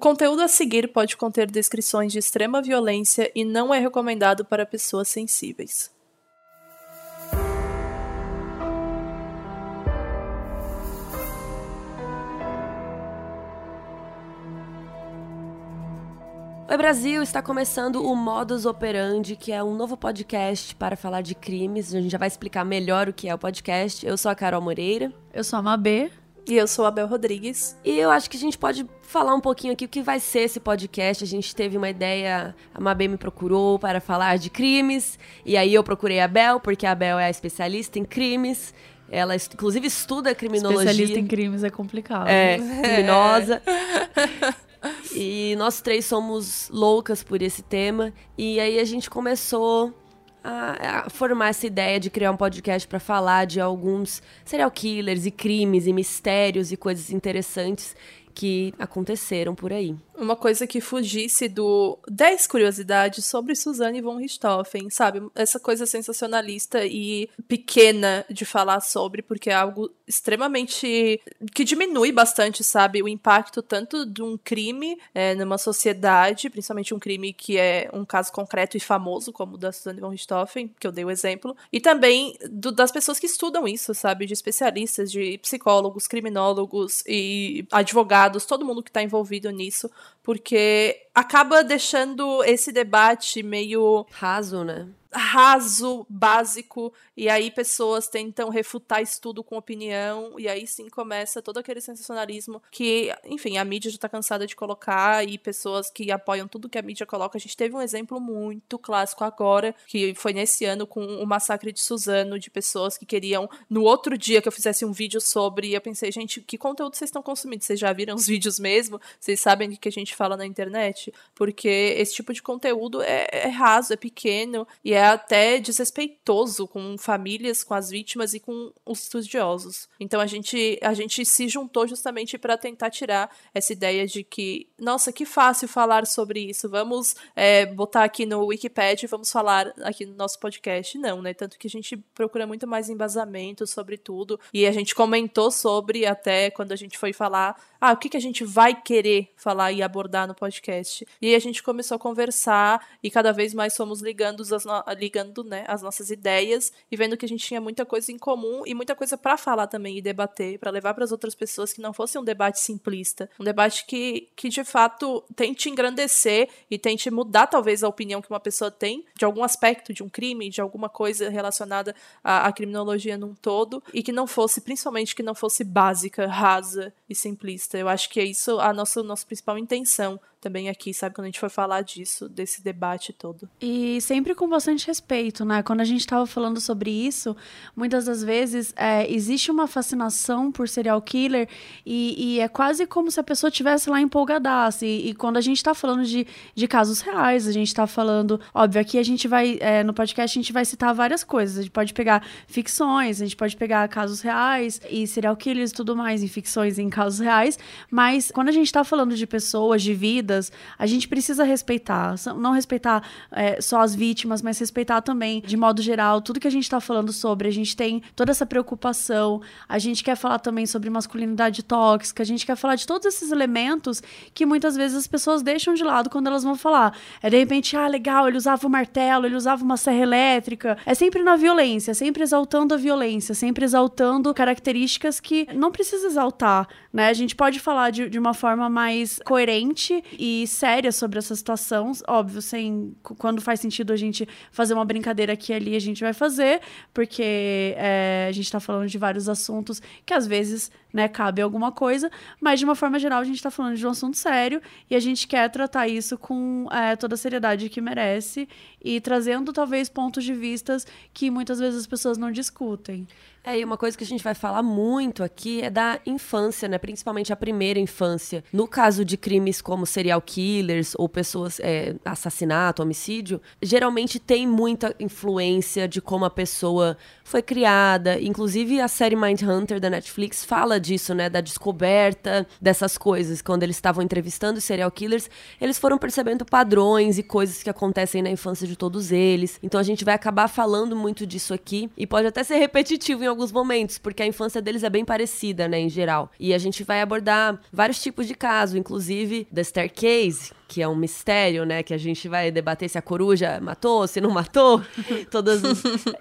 conteúdo a seguir pode conter descrições de extrema violência e não é recomendado para pessoas sensíveis. Oi Brasil, está começando o Modus Operandi, que é um novo podcast para falar de crimes. A gente já vai explicar melhor o que é o podcast. Eu sou a Carol Moreira. Eu sou a Mabê. E eu sou a Bel Rodrigues. E eu acho que a gente pode falar um pouquinho aqui o que vai ser esse podcast. A gente teve uma ideia, a Mabê me procurou para falar de crimes, e aí eu procurei a Bel, porque a Bel é a especialista em crimes. Ela, inclusive, estuda criminologia. Especialista em crimes é complicado. É, criminosa. E nós três somos loucas por esse tema. E aí a gente começou a, a formar essa ideia de criar um podcast para falar de alguns serial killers e crimes e mistérios e coisas interessantes que aconteceram por aí uma coisa que fugisse do 10 curiosidades sobre Suzanne von Richthofen, sabe? Essa coisa sensacionalista e pequena de falar sobre, porque é algo extremamente. que diminui bastante, sabe? O impacto tanto de um crime é, numa sociedade, principalmente um crime que é um caso concreto e famoso, como o da Suzanne von Richthofen, que eu dei o exemplo, e também do, das pessoas que estudam isso, sabe? De especialistas, de psicólogos, criminólogos e advogados, todo mundo que está envolvido nisso porque acaba deixando esse debate meio raso, né? Raso, básico, e aí pessoas tentam refutar isso tudo com opinião, e aí sim começa todo aquele sensacionalismo que, enfim, a mídia já tá cansada de colocar, e pessoas que apoiam tudo que a mídia coloca. A gente teve um exemplo muito clássico agora, que foi nesse ano com o massacre de Suzano, de pessoas que queriam, no outro dia que eu fizesse um vídeo sobre, eu pensei, gente, que conteúdo vocês estão consumindo? Vocês já viram os vídeos mesmo? Vocês sabem do que a gente fala na internet? Porque esse tipo de conteúdo é, é raso, é pequeno, e é é até desrespeitoso com famílias, com as vítimas e com os estudiosos. Então a gente, a gente se juntou justamente para tentar tirar essa ideia de que, nossa, que fácil falar sobre isso, vamos é, botar aqui no Wikipedia e vamos falar aqui no nosso podcast. Não, né? Tanto que a gente procura muito mais embasamento sobre tudo e a gente comentou sobre até quando a gente foi falar ah, o que, que a gente vai querer falar e abordar no podcast. E aí a gente começou a conversar e cada vez mais fomos ligando as, no... ligando, né, as nossas ideias e vendo que a gente tinha muita coisa em comum e muita coisa para falar também e debater, para levar para as outras pessoas que não fosse um debate simplista, um debate que, que de fato tente engrandecer e tente mudar talvez a opinião que uma pessoa tem de algum aspecto de um crime, de alguma coisa relacionada à, à criminologia num todo e que não fosse, principalmente que não fosse básica, rasa e simplista. Eu acho que é isso a nossa, nossa principal intenção também aqui, sabe? Quando a gente for falar disso, desse debate todo. E sempre com bastante respeito, né? Quando a gente estava falando sobre isso, muitas das vezes é, existe uma fascinação por serial killer e, e, é quase como se a pessoa tivesse lá empolgadaça. E, e quando a gente está falando de, de casos reais, a gente está falando. Óbvio, aqui a gente vai. É, no podcast a gente vai citar várias coisas. A gente pode pegar ficções, a gente pode pegar casos reais e serial killers e tudo mais, em ficções em casos reais. Mas quando a gente está falando de pessoas, de vida, vidas, a gente precisa respeitar. Não respeitar é, só as vítimas, mas respeitar também, de modo geral, tudo que a gente está falando sobre. A gente tem toda essa preocupação, a gente quer falar também sobre masculinidade tóxica, a gente quer falar de todos esses elementos que muitas vezes as pessoas deixam de lado quando elas vão falar. É de repente, ah, legal, ele usava um martelo, ele usava uma serra elétrica. É sempre na violência, sempre exaltando a violência, sempre exaltando características que não precisa exaltar, né? A gente pode falar de, de uma forma mais coerente e séria sobre essa situação. Óbvio, sem quando faz sentido a gente fazer uma brincadeira aqui e ali, a gente vai fazer, porque é, a gente está falando de vários assuntos que às vezes né, cabe alguma coisa, mas de uma forma geral a gente está falando de um assunto sério e a gente quer tratar isso com é, toda a seriedade que merece e trazendo talvez pontos de vistas que muitas vezes as pessoas não discutem. É, e uma coisa que a gente vai falar muito aqui é da infância, né? Principalmente a primeira infância. No caso de crimes como serial killers ou pessoas, é, assassinato, homicídio, geralmente tem muita influência de como a pessoa foi criada. Inclusive, a série Mindhunter da Netflix fala disso, né? Da descoberta dessas coisas. Quando eles estavam entrevistando serial killers, eles foram percebendo padrões e coisas que acontecem na infância de todos eles. Então a gente vai acabar falando muito disso aqui. E pode até ser repetitivo em alguns momentos, porque a infância deles é bem parecida, né, em geral. E a gente vai abordar vários tipos de casos, inclusive The Staircase, que é um mistério, né? Que a gente vai debater se a coruja matou, se não matou. todas.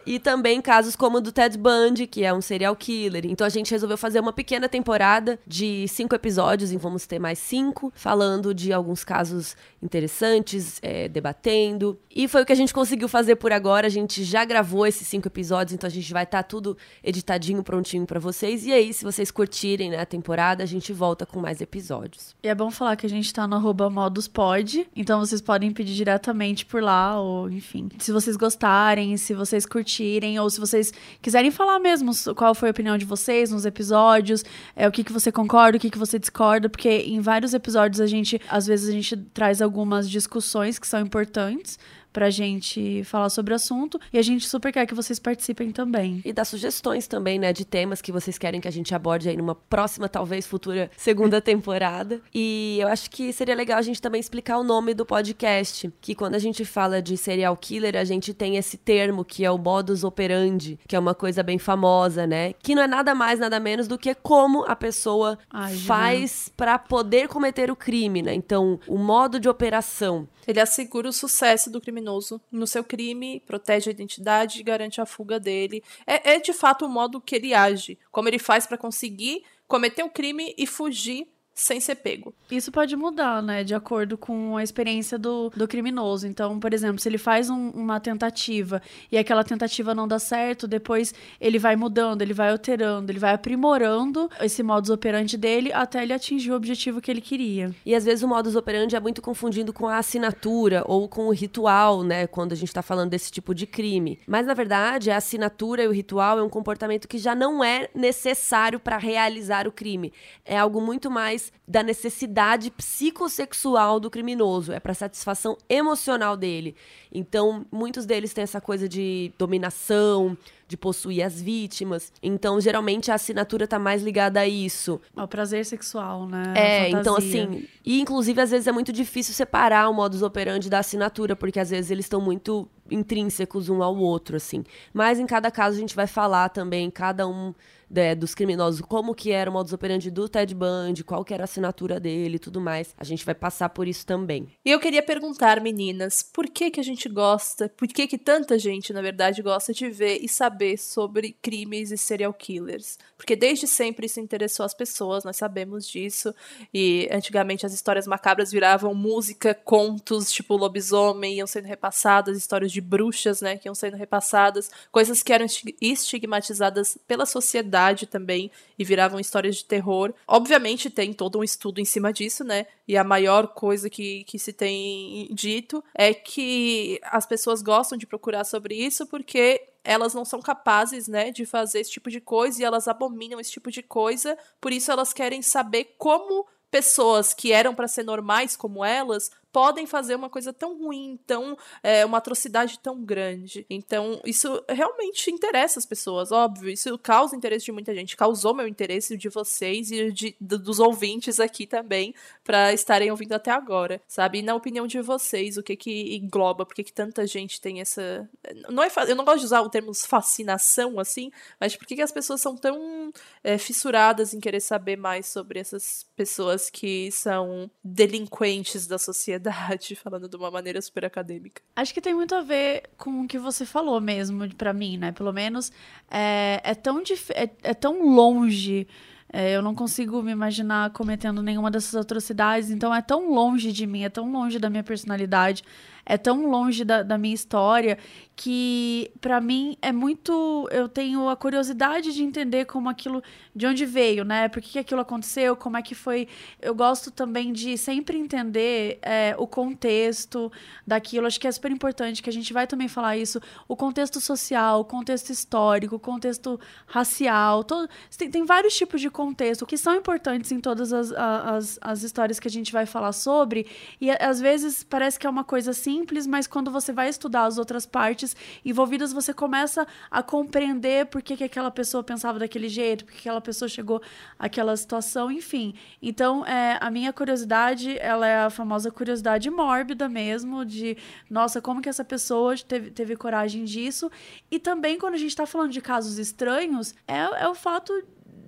E também casos como o do Ted Bundy, que é um serial killer. Então a gente resolveu fazer uma pequena temporada de cinco episódios, e vamos ter mais cinco, falando de alguns casos interessantes, é, debatendo. E foi o que a gente conseguiu fazer por agora. A gente já gravou esses cinco episódios, então a gente vai estar tá tudo editadinho, prontinho para vocês. E aí, se vocês curtirem né, a temporada, a gente volta com mais episódios. E é bom falar que a gente tá no arroba modus pode. Então vocês podem pedir diretamente por lá, ou enfim. Se vocês gostarem, se vocês curtirem, ou se vocês quiserem falar mesmo qual foi a opinião de vocês nos episódios, é, o que, que você concorda, o que, que você discorda, porque em vários episódios a gente, às vezes, a gente traz algumas discussões que são importantes pra gente falar sobre o assunto. E a gente super quer que vocês participem também. E dar sugestões também, né, de temas que vocês querem que a gente aborde aí numa próxima, talvez futura segunda temporada. E eu acho que seria legal a gente também explicar o nome do podcast, que quando a gente fala de serial killer, a gente tem esse termo que é o modus operandi, que é uma coisa bem famosa, né? Que não é nada mais, nada menos do que como a pessoa Ai, faz para poder cometer o crime, né? Então, o modo de operação. Ele assegura o sucesso do criminoso no seu crime, protege a identidade e garante a fuga dele. É, é de fato o modo que ele age, como ele faz para conseguir cometer o crime e fugir sem ser pego. Isso pode mudar, né, de acordo com a experiência do, do criminoso. Então, por exemplo, se ele faz um, uma tentativa e aquela tentativa não dá certo, depois ele vai mudando, ele vai alterando, ele vai aprimorando esse modus operandi dele até ele atingir o objetivo que ele queria. E às vezes o modus operandi é muito confundido com a assinatura ou com o ritual, né, quando a gente está falando desse tipo de crime. Mas na verdade, a assinatura e o ritual é um comportamento que já não é necessário para realizar o crime. É algo muito mais da necessidade psicossexual do criminoso, é para satisfação emocional dele. Então, muitos deles têm essa coisa de dominação, de possuir as vítimas. Então, geralmente a assinatura tá mais ligada a isso. Ao prazer sexual, né? É, então assim, e inclusive às vezes é muito difícil separar o modus operandi da assinatura, porque às vezes eles estão muito intrínsecos um ao outro, assim. Mas em cada caso a gente vai falar também cada um né, dos criminosos, como que era o modus operandi do Ted Bundy, qual que era a assinatura dele e tudo mais. A gente vai passar por isso também. E eu queria perguntar, meninas, por que que a gente gosta, por que que tanta gente, na verdade, gosta de ver e saber sobre crimes e serial killers? Porque desde sempre isso interessou as pessoas, nós sabemos disso. E antigamente as histórias macabras viravam música, contos, tipo lobisomem, iam sendo repassadas, histórias de bruxas, né, que iam sendo repassadas, coisas que eram estigmatizadas pela sociedade também e viravam histórias de terror. Obviamente tem todo um estudo em cima disso, né? E a maior coisa que, que se tem dito é que as pessoas gostam de procurar sobre isso porque elas não são capazes, né, de fazer esse tipo de coisa e elas abominam esse tipo de coisa, por isso elas querem saber como pessoas que eram para ser normais como elas podem fazer uma coisa tão ruim, tão é, uma atrocidade tão grande. Então, isso realmente interessa as pessoas, óbvio. Isso causa interesse de muita gente. Causou meu interesse, de vocês e de, dos ouvintes aqui também, para estarem ouvindo até agora, sabe? E na opinião de vocês, o que que engloba? Por que, que tanta gente tem essa. Não é, eu não gosto de usar o termo fascinação assim, mas por que, que as pessoas são tão é, fissuradas em querer saber mais sobre essas pessoas que são delinquentes da sociedade? Sociedade, falando de uma maneira super acadêmica. Acho que tem muito a ver com o que você falou mesmo, para mim, né? Pelo menos é, é tão, é, é tão longe. É, eu não consigo me imaginar cometendo nenhuma dessas atrocidades, então é tão longe de mim, é tão longe da minha personalidade, é tão longe da, da minha história que para mim é muito eu tenho a curiosidade de entender como aquilo de onde veio né? Por que, aquilo aconteceu como é que foi. Eu gosto também de sempre entender é, o contexto daquilo. Acho que é super importante que a gente vai também falar isso. O contexto social o contexto histórico o contexto racial todo, tem, tem vários tipos de contexto que são importantes em todas as, as, as histórias que a gente vai falar sobre. E às vezes parece que é uma coisa assim simples, mas quando você vai estudar as outras partes envolvidas, você começa a compreender por que, que aquela pessoa pensava daquele jeito, por que aquela pessoa chegou àquela situação, enfim. Então, é, a minha curiosidade, ela é a famosa curiosidade mórbida mesmo, de, nossa, como que essa pessoa teve, teve coragem disso? E também, quando a gente está falando de casos estranhos, é, é o fato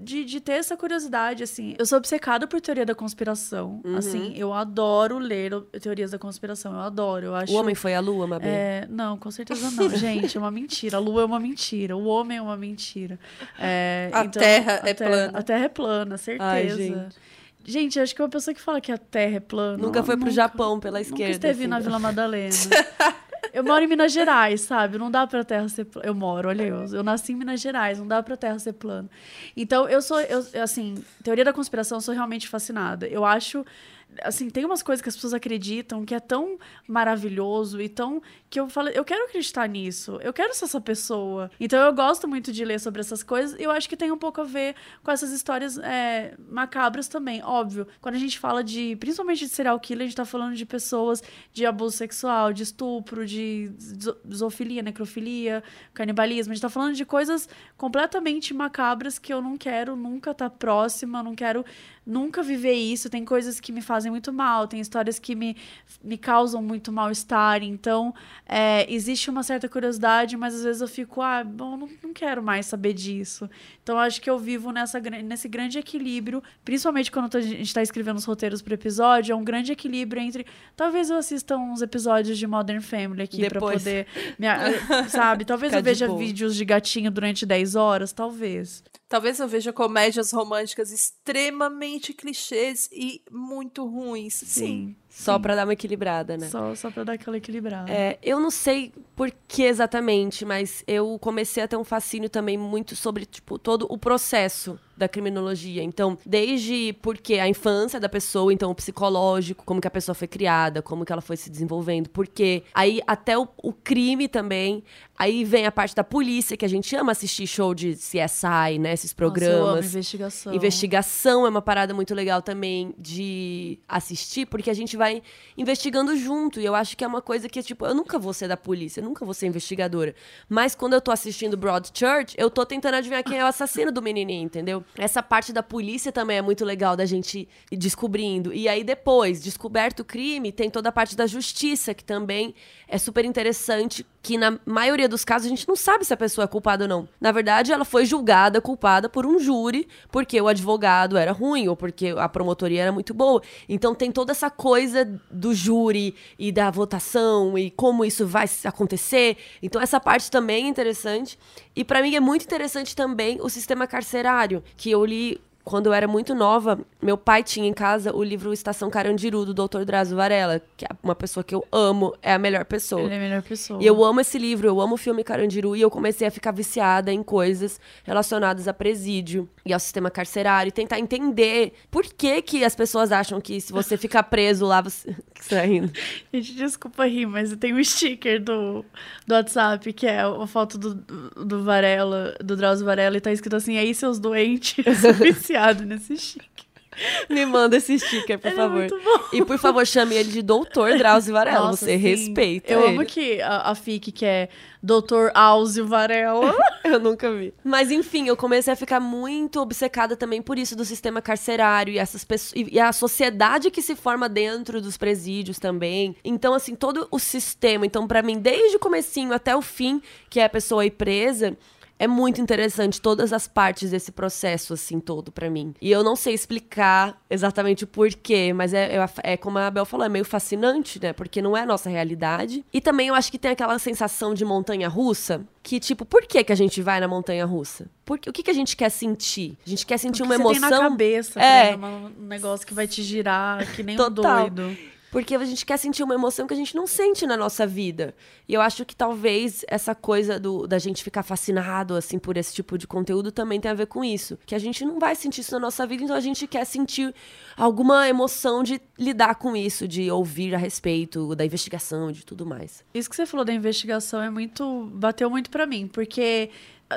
de, de ter essa curiosidade, assim. Eu sou obcecada por teoria da conspiração. Uhum. Assim, eu adoro ler teorias da conspiração. Eu adoro. Eu acho. O homem foi a lua, Mabê? É, não, com certeza não, gente. É uma mentira. A lua é uma mentira. O homem é uma mentira. É, A Terra é Terra- plana. A Terra é plana, certeza. Ai, gente. Gente, acho que uma pessoa que fala que a Terra é plana. Nunca foi pro nunca- Japão pela Nunca esquerda. esteve assim, na então. Vila Madalena. Eu moro em Minas Gerais, sabe? Não dá pra terra ser plana. Eu moro, olha eu. Eu nasci em Minas Gerais, não dá pra terra ser plana. Então, eu sou, eu, assim, teoria da conspiração, eu sou realmente fascinada. Eu acho, assim, tem umas coisas que as pessoas acreditam que é tão maravilhoso e tão. que eu falo, eu quero acreditar nisso. Eu quero ser essa pessoa. Então, eu gosto muito de ler sobre essas coisas e eu acho que tem um pouco a ver com essas histórias é, macabras também. Óbvio, quando a gente fala de, principalmente de serial killer, a gente tá falando de pessoas de abuso sexual, de estupro, de zo- zoofilia, necrofilia, canibalismo. A gente tá falando de coisas completamente macabras que eu não quero nunca estar próxima, não quero nunca viver isso. Tem coisas que me fazem muito mal, tem histórias que me, me causam muito mal-estar. Então, é, existe uma certa curiosidade, mas às vezes eu fico, ah, bom, não, não quero mais saber disso. Então, acho que eu vivo nessa, nesse grande equilíbrio, principalmente quando a gente está escrevendo os roteiros pro episódio, é um grande equilíbrio entre. Talvez eu assista uns episódios de Modern Family aqui Depois. poder. me sabe? Talvez Ficar eu veja vídeos de gatinho durante 10 horas, talvez. Talvez eu veja comédias românticas extremamente clichês e muito ruins. Sim. Só pra dar uma equilibrada, né? Só, só pra dar aquela equilibrada. É, eu não sei por que exatamente, mas eu comecei a ter um fascínio também muito sobre, tipo, todo o processo da criminologia. Então, desde porque a infância da pessoa, então o psicológico, como que a pessoa foi criada, como que ela foi se desenvolvendo, porque aí até o, o crime também, aí vem a parte da polícia, que a gente ama assistir show de CSI, né, esses Nossa, eu amo programas. investigação. Investigação é uma parada muito legal também de assistir, porque a gente vai investigando junto. E eu acho que é uma coisa que, tipo, eu nunca vou ser da polícia, eu nunca vou ser investigadora. Mas quando eu tô assistindo Broadchurch, eu tô tentando adivinhar quem é o assassino do menininho, entendeu? Essa parte da polícia também é muito legal da gente ir descobrindo. E aí depois, descoberto o crime, tem toda a parte da justiça, que também é super interessante, que na maioria dos casos a gente não sabe se a pessoa é culpada ou não. Na verdade, ela foi julgada culpada por um júri, porque o advogado era ruim ou porque a promotoria era muito boa. Então tem toda essa coisa do júri e da votação e como isso vai acontecer. Então essa parte também é interessante. E pra mim é muito interessante também o sistema carcerário, que eu li quando eu era muito nova, meu pai tinha em casa o livro Estação Carandiru, do Dr. Drauzio Varela, que é uma pessoa que eu amo, é a melhor pessoa. Ele é a melhor pessoa. E eu amo esse livro, eu amo o filme Carandiru, e eu comecei a ficar viciada em coisas relacionadas a presídio e ao sistema carcerário, e tentar entender por que que as pessoas acham que se você ficar preso lá, você... tá rindo? Gente, desculpa rir, mas tem um sticker do, do WhatsApp que é a foto do, do Varela, do Drauzio Varela, e tá escrito assim: aí seus doentes, eu viciado nesse sticker. Me manda esse sticker, por Ele é favor. bom. E por favor, chame ele de Doutor Drauzio Varela, Nossa, você sim. respeita Eu ele. amo que a, a FIC, que é Dr. Áuzio Varela. Eu nunca vi. Mas enfim, eu comecei a ficar muito obcecada também por isso do sistema carcerário e essas pessoas e a sociedade que se forma dentro dos presídios também. Então assim, todo o sistema, então pra mim desde o comecinho até o fim, que é a pessoa ir presa, é muito interessante todas as partes desse processo, assim, todo pra mim. E eu não sei explicar exatamente o porquê, mas é, é, é como a Bel falou, é meio fascinante, né? Porque não é a nossa realidade. E também eu acho que tem aquela sensação de montanha russa, que tipo, por que, que a gente vai na montanha russa? Porque, o que, que a gente quer sentir? A gente quer sentir uma Você emoção. tem na cabeça, É. é. um negócio que vai te girar, que nem Total. um doido. Porque a gente quer sentir uma emoção que a gente não sente na nossa vida. E eu acho que talvez essa coisa do, da gente ficar fascinado, assim, por esse tipo de conteúdo também tem a ver com isso. Que a gente não vai sentir isso na nossa vida, então a gente quer sentir alguma emoção de lidar com isso, de ouvir a respeito da investigação, de tudo mais. Isso que você falou da investigação é muito. bateu muito para mim, porque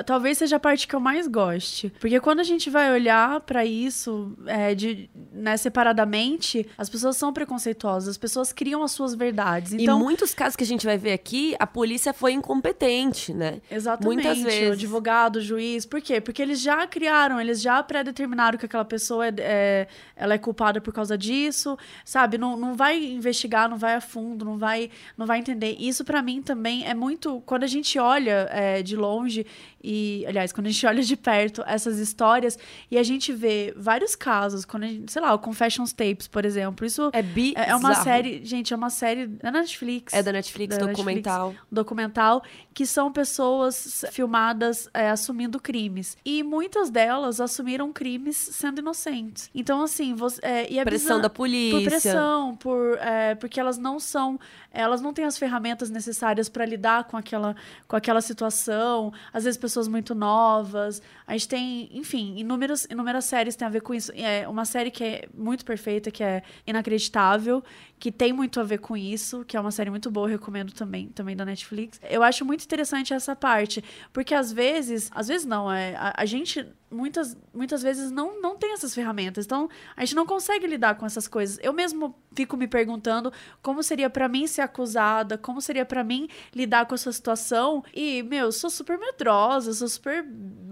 talvez seja a parte que eu mais goste. Porque quando a gente vai olhar para isso é, de, né, separadamente, as pessoas são preconceituosas, as pessoas criam as suas verdades. Então, em muitos casos que a gente vai ver aqui, a polícia foi incompetente, né? Exatamente. Muitas vezes. O advogado, o juiz. Por quê? Porque eles já criaram, eles já pré-determinaram que aquela pessoa é, é, ela é culpada por causa disso, sabe? Não, não vai investigar, não vai a fundo, não vai, não vai entender. Isso para mim também é muito. Quando a gente olha é, de longe e, aliás, quando a gente olha de perto essas histórias e a gente vê vários casos, quando gente, sei lá, o Confessions Tapes, por exemplo, isso é, bi é uma série, gente, é uma série da Netflix. É da Netflix, da documental. Netflix, documental, que são pessoas filmadas é, assumindo crimes. E muitas delas assumiram crimes sendo inocentes. Então, assim, você, é, e pressão da polícia. Por pressão, por, é, porque elas não são elas não têm as ferramentas necessárias para lidar com aquela, com aquela situação. Às vezes, pessoas muito novas. A gente tem, enfim, inúmeras, inúmeras séries têm a ver com isso. É uma série que é muito perfeita, que é inacreditável, que tem muito a ver com isso, que é uma série muito boa, recomendo também, também da Netflix. Eu acho muito interessante essa parte, porque às vezes, às vezes não, é, a, a gente muitas, muitas vezes não, não tem essas ferramentas. Então, a gente não consegue lidar com essas coisas. Eu mesmo fico me perguntando como seria para mim ser acusada, como seria para mim lidar com essa situação. E, meu, eu sou super medrosa, sou super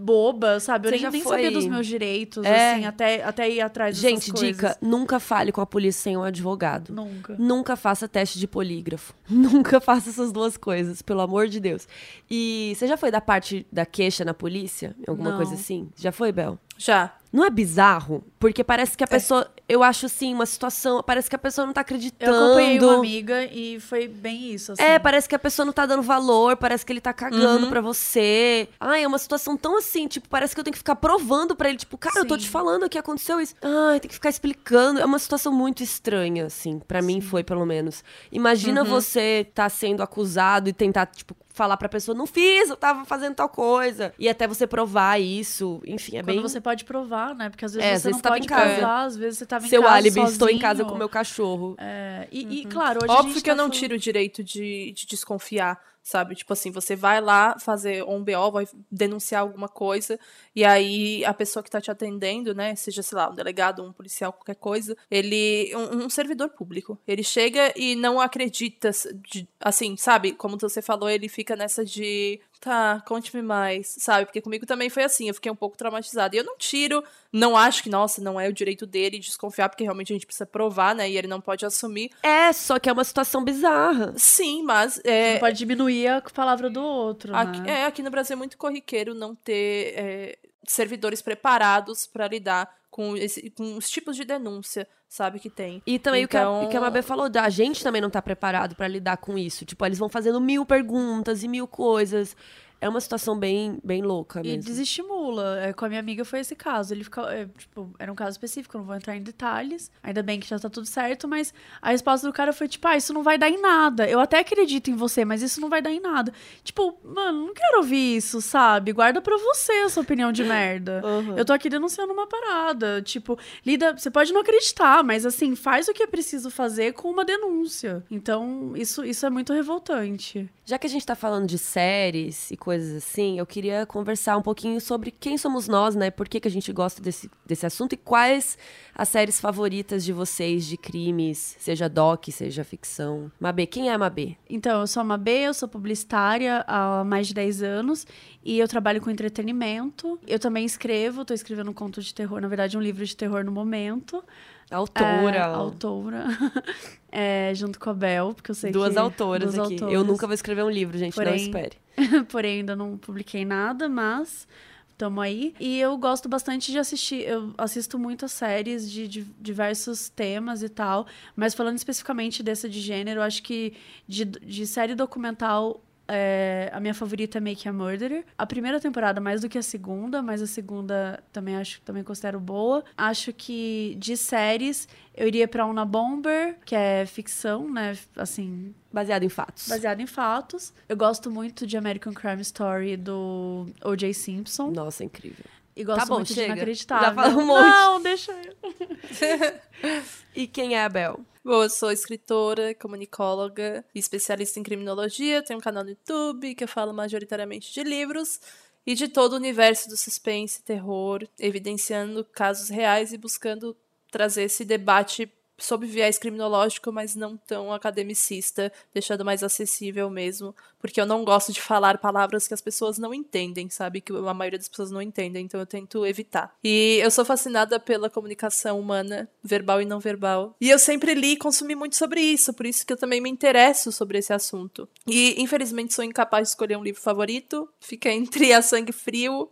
boba, sabe? Eu nem, nem foi... sabia dos meus direitos, é. assim, até, até ir atrás Gente, dica, nunca fale com a polícia sem um advogado. Nunca. Nunca faça teste de polígrafo. Nunca faça essas duas coisas, pelo amor de Deus. E você já foi da parte da queixa na polícia? Alguma Não. coisa assim? Já foi, Bel? Já. Não é bizarro? Porque parece que a é. pessoa. Eu acho assim, uma situação. Parece que a pessoa não tá acreditando. Eu acompanhei uma amiga e foi bem isso. Assim. É, parece que a pessoa não tá dando valor, parece que ele tá cagando uhum. pra você. Ai, é uma situação tão assim, tipo, parece que eu tenho que ficar provando pra ele. Tipo, cara, Sim. eu tô te falando que aconteceu isso. Ai, tem que ficar explicando. É uma situação muito estranha, assim. para mim foi, pelo menos. Imagina uhum. você tá sendo acusado e tentar, tipo, falar pra pessoa, não fiz, eu tava fazendo tal coisa. E até você provar isso, enfim, é Quando bem... você pode provar, né? Porque às vezes é, você às vezes não tá pode provar, às vezes você tava em Seu casa álibi, sozinho. estou em casa com meu cachorro. É, e, uhum. e, claro, hoje Óbvio que tá eu não falando... tiro o direito de, de desconfiar sabe? Tipo assim, você vai lá fazer um BO, vai denunciar alguma coisa, e aí a pessoa que tá te atendendo, né, seja, sei lá, um delegado, um policial, qualquer coisa, ele, um, um servidor público, ele chega e não acredita, de, assim, sabe? Como você falou, ele fica nessa de, tá, conte-me mais, sabe? Porque comigo também foi assim, eu fiquei um pouco traumatizada. E eu não tiro, não acho que, nossa, não é o direito dele desconfiar, porque realmente a gente precisa provar, né? E ele não pode assumir. É, só que é uma situação bizarra. Sim, mas. É... Não pode diminuir a palavra do outro. Aqui, né? É, aqui no Brasil é muito corriqueiro não ter é, servidores preparados para lidar com, esse, com os tipos de denúncia, sabe, que tem. E também então... o, que a, o que a Mabê falou, a gente também não tá preparado para lidar com isso. Tipo, eles vão fazendo mil perguntas e mil coisas é uma situação bem, bem louca mesmo. E desestimula. É, com a minha amiga foi esse caso. Ele fica, é, tipo, era um caso específico, não vou entrar em detalhes. Ainda bem que já tá tudo certo, mas a resposta do cara foi tipo, ah, isso não vai dar em nada. Eu até acredito em você, mas isso não vai dar em nada. Tipo, mano, não quero ouvir isso, sabe? Guarda pra você a sua opinião de merda. Uhum. Eu tô aqui denunciando uma parada. Tipo, lida, você pode não acreditar, mas assim, faz o que é preciso fazer com uma denúncia. Então, isso, isso é muito revoltante. Já que a gente tá falando de séries e coisas assim, eu queria conversar um pouquinho sobre quem somos nós, né? Por que, que a gente gosta desse, desse assunto e quais as séries favoritas de vocês de crimes, seja doc, seja ficção. Mabê, quem é a Mabê? Então, eu sou a Mabê, eu sou publicitária há mais de 10 anos e eu trabalho com entretenimento. Eu também escrevo, tô escrevendo um conto de terror, na verdade, um livro de terror no momento. Autora. É, autora. é, junto com a Bel, porque eu sei duas que... Autoras duas autoras aqui. Eu nunca vou escrever um livro, gente, porém, não espere. porém, ainda não publiquei nada, mas tamo aí. E eu gosto bastante de assistir, eu assisto muitas séries de, de, diversos temas e tal, mas falando especificamente dessa de gênero, acho que de, de série documental é, a minha favorita é Make a Murderer. A primeira temporada mais do que a segunda, mas a segunda também acho também considero boa. Acho que de séries eu iria para Una Bomber, que é ficção, né? Assim, baseado em fatos. Baseado em fatos. Eu gosto muito de American Crime Story do O.J. Simpson. Nossa, incrível. E gosto Tá bom, muito de chega. inacreditável. Já falou um monte. Não, deixa eu. E quem é a Bel? Bom, eu sou escritora, comunicóloga e especialista em criminologia. Tenho um canal no YouTube que eu falo majoritariamente de livros e de todo o universo do suspense, terror, evidenciando casos reais e buscando trazer esse debate sob viés criminológico, mas não tão academicista, deixando mais acessível mesmo, porque eu não gosto de falar palavras que as pessoas não entendem, sabe? Que a maioria das pessoas não entendem, então eu tento evitar. E eu sou fascinada pela comunicação humana, verbal e não verbal. E eu sempre li e consumi muito sobre isso, por isso que eu também me interesso sobre esse assunto. E infelizmente sou incapaz de escolher um livro favorito, fica entre A Sangue Frio,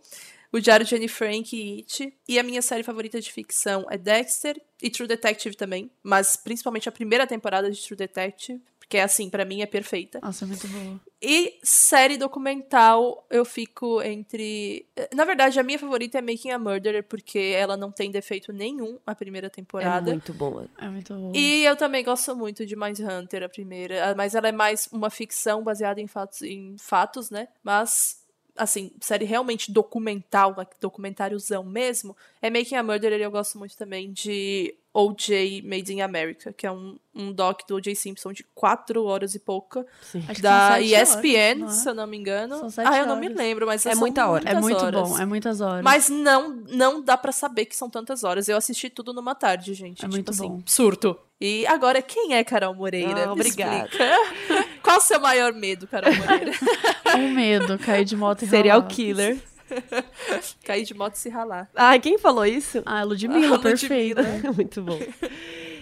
o Diário de Anne Frank e It. E a minha série favorita de ficção é Dexter e True Detective também, mas principalmente a primeira temporada de True Detective, porque assim, pra mim é perfeita. Nossa, é muito boa. E série documental, eu fico entre. Na verdade, a minha favorita é Making a Murderer, porque ela não tem defeito nenhum a primeira É temporada. muito boa. É muito boa. E eu também gosto muito de Mindhunter, a primeira. Mas ela é mais uma ficção baseada em fatos, em fatos né? Mas, assim, série realmente documental, documentáriozão mesmo, é Making a Murderer e eu gosto muito também de O.J. Made in America, que é um, um doc do O.J. Simpson de quatro horas e pouca, Acho que são da ESPN, horas, se não eu não me engano. Ah, eu não me lembro, mas É muita hora. É muito horas. bom, é muitas horas. Mas não, não dá pra saber que são tantas horas. Eu assisti tudo numa tarde, gente. É tipo muito assim, bom. surto. E agora, quem é Carol Moreira? Ah, Me obrigada. Qual o seu maior medo, Carol Moreira? Um medo, cair de moto e Serial ralar. killer. Cair de moto e se ralar. Ai, quem falou isso? Ah, Ludmilla, Ah, Ludmilla. perfeita. Muito bom.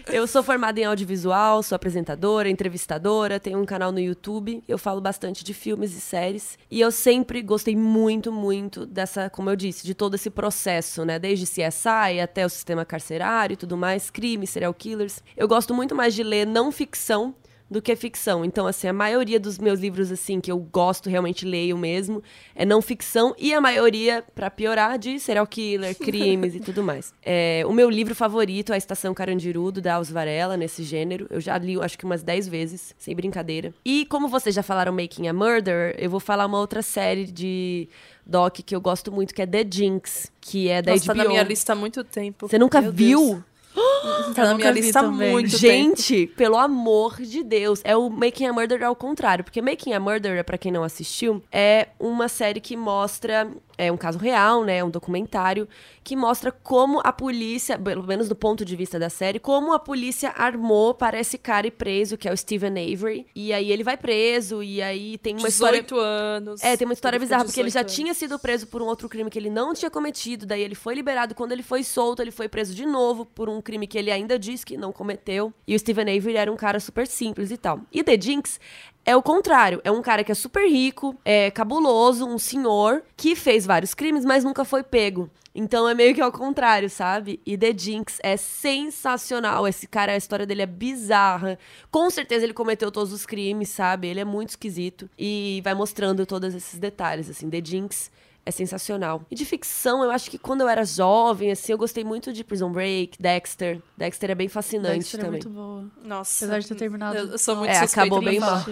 Eu sou formada em audiovisual, sou apresentadora, entrevistadora, tenho um canal no YouTube, eu falo bastante de filmes e séries. E eu sempre gostei muito, muito dessa, como eu disse, de todo esse processo, né? Desde CSI até o sistema carcerário e tudo mais, crimes, serial killers. Eu gosto muito mais de ler não ficção do que ficção. Então, assim, a maioria dos meus livros, assim, que eu gosto, realmente leio mesmo, é não ficção. E a maioria, pra piorar, de serial killer, crimes e tudo mais. É, o meu livro favorito é A Estação Carandiru, do Dallas Varela, nesse gênero. Eu já li, acho que umas 10 vezes, sem brincadeira. E como vocês já falaram Making a Murder, eu vou falar uma outra série de doc que eu gosto muito, que é The Jinx, que é da Nossa, tá HBO. na minha lista há muito tempo. Você nunca Meu viu? Deus. Tá na minha lista há muito tempo. Gente, pelo amor de Deus. É o Making a Murderer ao contrário. Porque Making a Murderer, pra quem não assistiu, é uma série que mostra. É um caso real, né? É um documentário que mostra como a polícia, pelo menos do ponto de vista da série, como a polícia armou para esse cara ir preso, que é o Steven Avery. E aí ele vai preso, e aí tem uma história. 18 anos. É, tem uma história bizarra, porque ele já 18 tinha anos. sido preso por um outro crime que ele não tinha cometido, daí ele foi liberado. Quando ele foi solto, ele foi preso de novo por um crime que ele ainda disse que não cometeu. E o Steven Avery era um cara super simples e tal. E The Jinx é o contrário, é um cara que é super rico, é cabuloso, um senhor que fez vários crimes, mas nunca foi pego. Então é meio que ao contrário, sabe? E The Jinx é sensacional. Esse cara, a história dele é bizarra. Com certeza ele cometeu todos os crimes, sabe? Ele é muito esquisito. E vai mostrando todos esses detalhes, assim. The Jinx é sensacional. E de ficção, eu acho que quando eu era jovem, assim, eu gostei muito de Prison Break, Dexter. Dexter é bem fascinante Dexter é também. muito boa. Nossa. Apesar de ter terminado. Eu, eu sou muito É, suspeita acabou bem mal.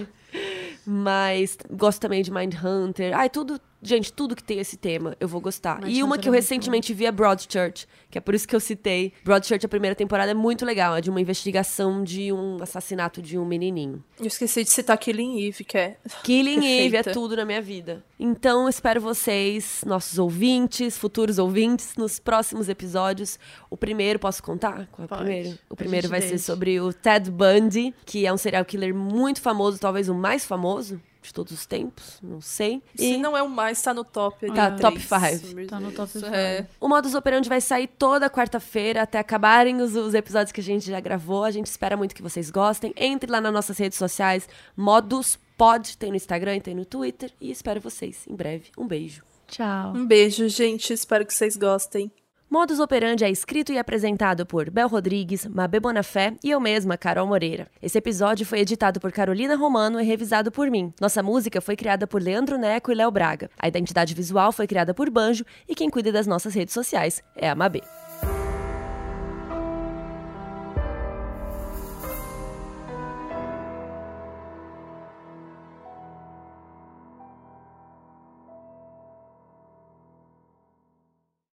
Mas gosto também de Mindhunter. Ai, tudo. Gente, tudo que tem esse tema eu vou gostar. e Mindhunter uma que eu recentemente vi é Broadchurch, que é por isso que eu citei. Broadchurch, a primeira temporada, é muito legal. É de uma investigação de um assassinato de um menininho. Eu esqueci de citar Killing Eve, que é. Killing Eve é tudo na minha vida. Então, espero vocês, nossos ouvintes, futuros ouvintes, nos próximos episódios. O primeiro, posso contar? Qual é o Pode. primeiro? O primeiro vai ser deixa. sobre o Ted Bundy, que é um serial killer muito famoso, talvez o mais famoso de todos os tempos, não sei. Se E não é o mais, tá no top. ali, Tá, três. top five. Meu Tá no top É. o Modus Operandi vai sair toda quarta-feira, até acabarem os, os episódios que a gente já gravou. A gente espera muito que vocês gostem. Entre lá nas nossas redes sociais, Modus Pod, tem no Instagram e tem no Twitter. E espero vocês em breve. Um beijo. Tchau. Um beijo, gente. Espero que vocês gostem. Modus Operandi é escrito e apresentado por Bel Rodrigues, Mabê Bonafé e eu mesma, Carol Moreira. Esse episódio foi editado por Carolina Romano e revisado por mim. Nossa música foi criada por Leandro Neco e Léo Braga. A identidade visual foi criada por Banjo e quem cuida das nossas redes sociais é a Mabê.